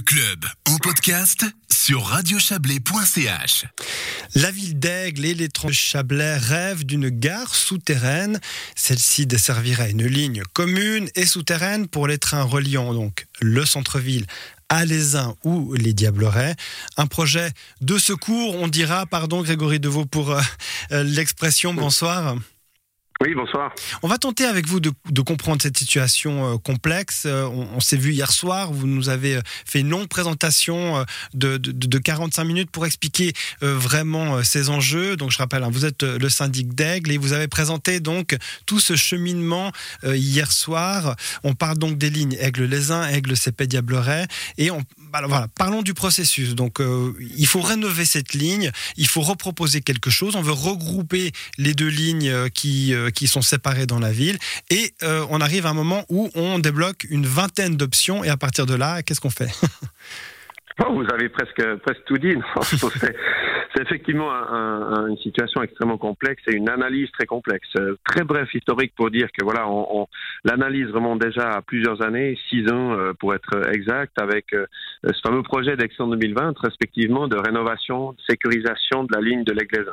Le club en podcast sur radiochablais.ch. La ville d'Aigle et les Chablais rêvent d'une gare souterraine. Celle-ci desservirait une ligne commune et souterraine pour les trains reliant donc le centre-ville à les uns ou les Diablerets. Un projet de secours, on dira, pardon Grégory Deveau pour euh, euh, l'expression, bonsoir. Oui, bonsoir. On va tenter avec vous de, comprendre cette situation euh, complexe. Euh, on, s'est vu hier soir, vous nous avez euh, fait une longue présentation de, de, 45 minutes pour expliquer vraiment ces enjeux. Donc je rappelle, hein, vous êtes le syndic d'Aigle et vous avez présenté donc tout ce cheminement hier soir. On parle donc des lignes Aigle-les-Uns, Aigle-Cépé-Diableret et on, voilà, parlons du processus. Donc il faut rénover cette ligne, il faut reproposer quelque chose. On veut regrouper les deux lignes qui qui sont séparés dans la ville. Et euh, on arrive à un moment où on débloque une vingtaine d'options. Et à partir de là, qu'est-ce qu'on fait? Oh, Vous avez presque, presque tout dit. C'est effectivement une situation extrêmement complexe et une analyse très complexe. Euh, très bref historique pour dire que voilà, on, l'analyse remonte déjà à plusieurs années, six ans euh, pour être exact, avec ce fameux projet d'Action 2020, respectivement de rénovation, de sécurisation de la ligne de l'Église.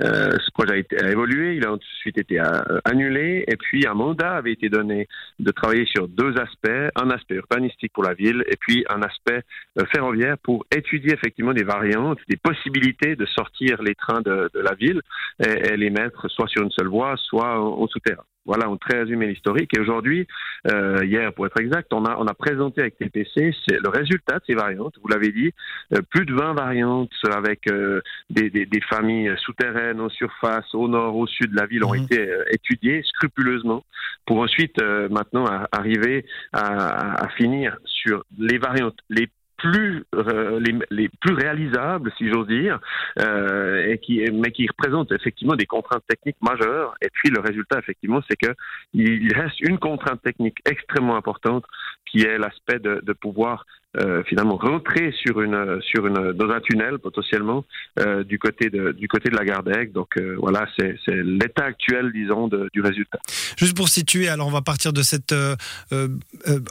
Euh, ce projet a, évolué, il a ensuite été euh, annulé, et puis un mandat avait été donné de travailler sur deux aspects, un aspect urbanistique pour la ville, et puis un aspect euh, ferroviaire pour étudier effectivement des variantes, des possibilités de sortir les trains de, la ville et, les mettre soit sur une seule voie, soit au souterrain. Voilà, on très résumé l'historique. Et aujourd'hui, euh, hier pour être exact, on a, on a présenté avec TPC c'est le résultat de ces variantes. Vous l'avez dit, euh, plus de 20 variantes avec euh, des, des, des, familles souterraines en surface, au nord, au sud de la ville, ont mhm. été euh, étudiées scrupuleusement pour ensuite maintenant arriver à, à finir sur les variantes les plus euh, les, les, plus réalisables, si j'ose dire, euh, et qui, mais qui représentent effectivement des contraintes techniques majeures. Et puis le résultat, effectivement, c'est que il reste une contrainte technique extrêmement importante, qui est l'aspect de, de pouvoir euh, finalement rentrer sur une sur une dans un tunnel potentiellement euh, du côté de du côté de la d'Aigle. Donc euh, voilà, c'est l'état actuel, disons, de, du résultat. Juste pour situer, alors on va partir de cette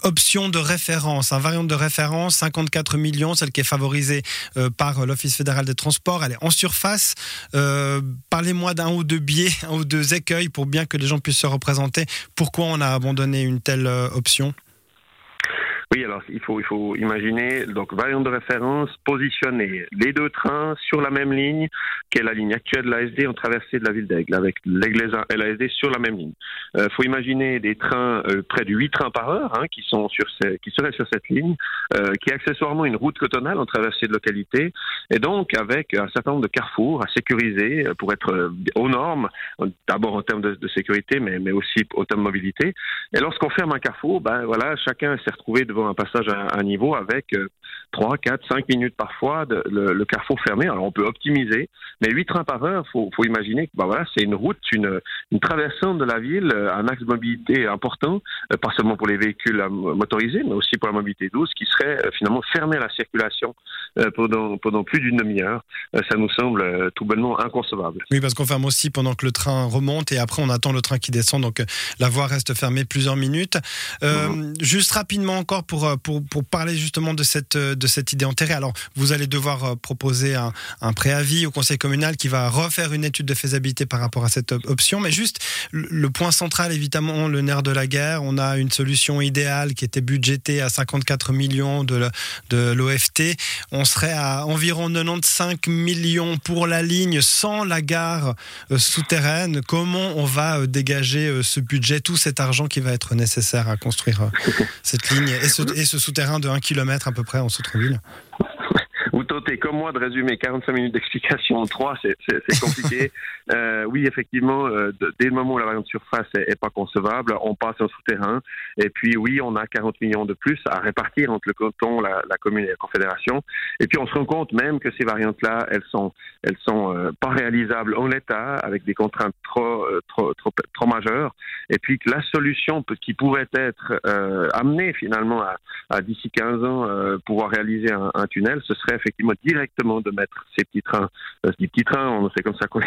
option de référence, un variante de référence, 54 millions, celle qui est favorisée par l'Office fédéral des transports. Elle est en surface. Parlez-moi d'un ou deux biais, un ou deux écueils pour bien que les gens puissent se représenter. Pourquoi on a abandonné une telle option? Oui, il faut, imaginer, donc variante de référence, positionner les deux trains sur la même ligne qu'est la ligne actuelle de l'ASD en traversée de la ville d'Aigle, avec l'Aigle et l'ASD sur la même ligne. Il euh, faut imaginer des trains, euh, près de 8 trains par heure, hein, qui, sont sur qui seraient sur cette ligne, euh, qui est accessoirement une route cotonale en traversée de localité, et donc avec un certain nombre de carrefours à sécuriser pour être aux normes, d'abord en termes de, sécurité, mais, mais aussi en termes de mobilité. Et lorsqu'on ferme un carrefour, ben voilà, chacun s'est retrouvé devant un passage à, niveau avec 3, 4, 5 minutes parfois de, le, carrefour fermé. Alors on peut optimiser, mais 8 trains par heure, faut, faut imaginer que bah voilà, c'est une route, une, une traversante de la ville, euh, un axe de mobilité important, euh, pas seulement pour les véhicules euh, motorisés, mais aussi pour la mobilité douce, qui serait finalement fermé à la circulation pendant, pendant plus d'une demi-heure. Ça nous semble tout bonnement inconcevable. Oui, parce qu'on ferme aussi pendant que le train remonte et après on attend le train qui descend, donc la voie reste fermée plusieurs minutes. Mhm. Juste rapidement encore pour euh, pour, pour, parler justement de cette, euh, de cette idée enterrée. Alors, vous allez devoir euh, proposer un, un, préavis au conseil communal qui va refaire une étude de faisabilité par rapport à cette option. Mais juste, le point central, évidemment, le nerf de la guerre. On a une solution idéale qui était budgétée à 54 millions de, l'OFT. On serait à environ 95 millions pour la ligne sans la gare souterraine. Comment on va dégager ce budget, tout cet argent qui va être nécessaire à construire cette ligne et ce, et ce souterrain de 1 km à peu près en centre-ville vous comme moi de résumer 45 minutes d'explication en 3, c'est compliqué. euh, oui, effectivement, euh, dès le moment où la variante surface est, pas concevable, on passe en souterrain. Et puis oui, on a 40 millions de plus à répartir entre le canton, la, la commune et la confédération. Et puis on se rend compte même que ces variantes-là, elles sont, elles sont euh, pas réalisables en l'état, avec des contraintes trop, trop, trop, trop majeures. Et puis que la solution qui pourrait être amenée finalement à, à d'ici 15 ans pouvoir réaliser un, un tunnel, ce serait effectivement permettre directement de mettre ces petits trains, euh, ces petits trains, on sait comme ça qu'on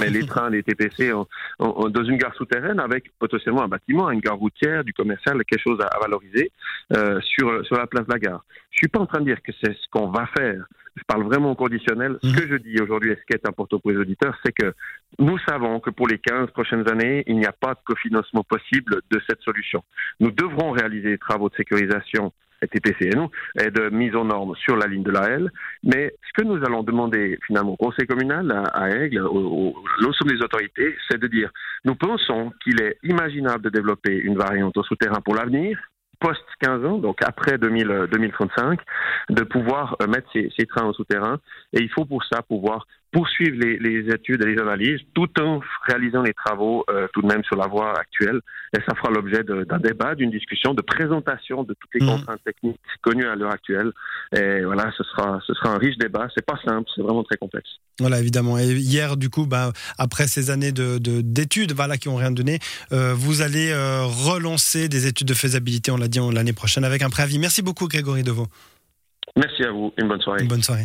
mais les trains, les TPC, dans une gare souterraine avec potentiellement un bâtiment, une gare routière, du commercial, quelque chose à, valoriser euh, sur, sur la place de la gare. Je suis pas en train de dire que c'est ce qu'on va faire je parle vraiment au conditionnel. Ce mhm. que je dis aujourd'hui, et ce qui est important pour les auditeurs, c'est que nous savons que pour les 15 prochaines années, il n'y a pas de cofinancement possible de cette solution. Nous devrons réaliser des travaux de sécurisation TPC et de mise aux normes sur la ligne de la L. Mais ce que nous allons demander finalement au Conseil communal à, Aigle, au, l'ensemble des autorités, c'est de dire, nous pensons qu'il est imaginable de développer une variante au souterrain pour l'avenir, post-15 ans, donc après 2000, 2035, de pouvoir euh, mettre ces, ces trains au souterrain. Et il faut pour ça pouvoir poursuivre les, les, études et les analyses tout en réalisant les travaux euh, tout de même sur la voie actuelle. Et ça fera l'objet d'un débat, d'une discussion, de présentation de toutes les mmh. contraintes techniques connues à l'heure actuelle. Et voilà, ce sera, ce sera un riche débat. C'est pas simple, c'est vraiment très complexe. Voilà, évidemment. Et hier, du coup, bah, après ces années d'études de, d'études voilà, qui ont rien donné, euh, vous allez euh, relancer des études de faisabilité, on l'a dit, l'année prochaine, avec un préavis. Merci beaucoup, Grégory Deveau. Merci à vous. Une bonne soirée. Une bonne soirée.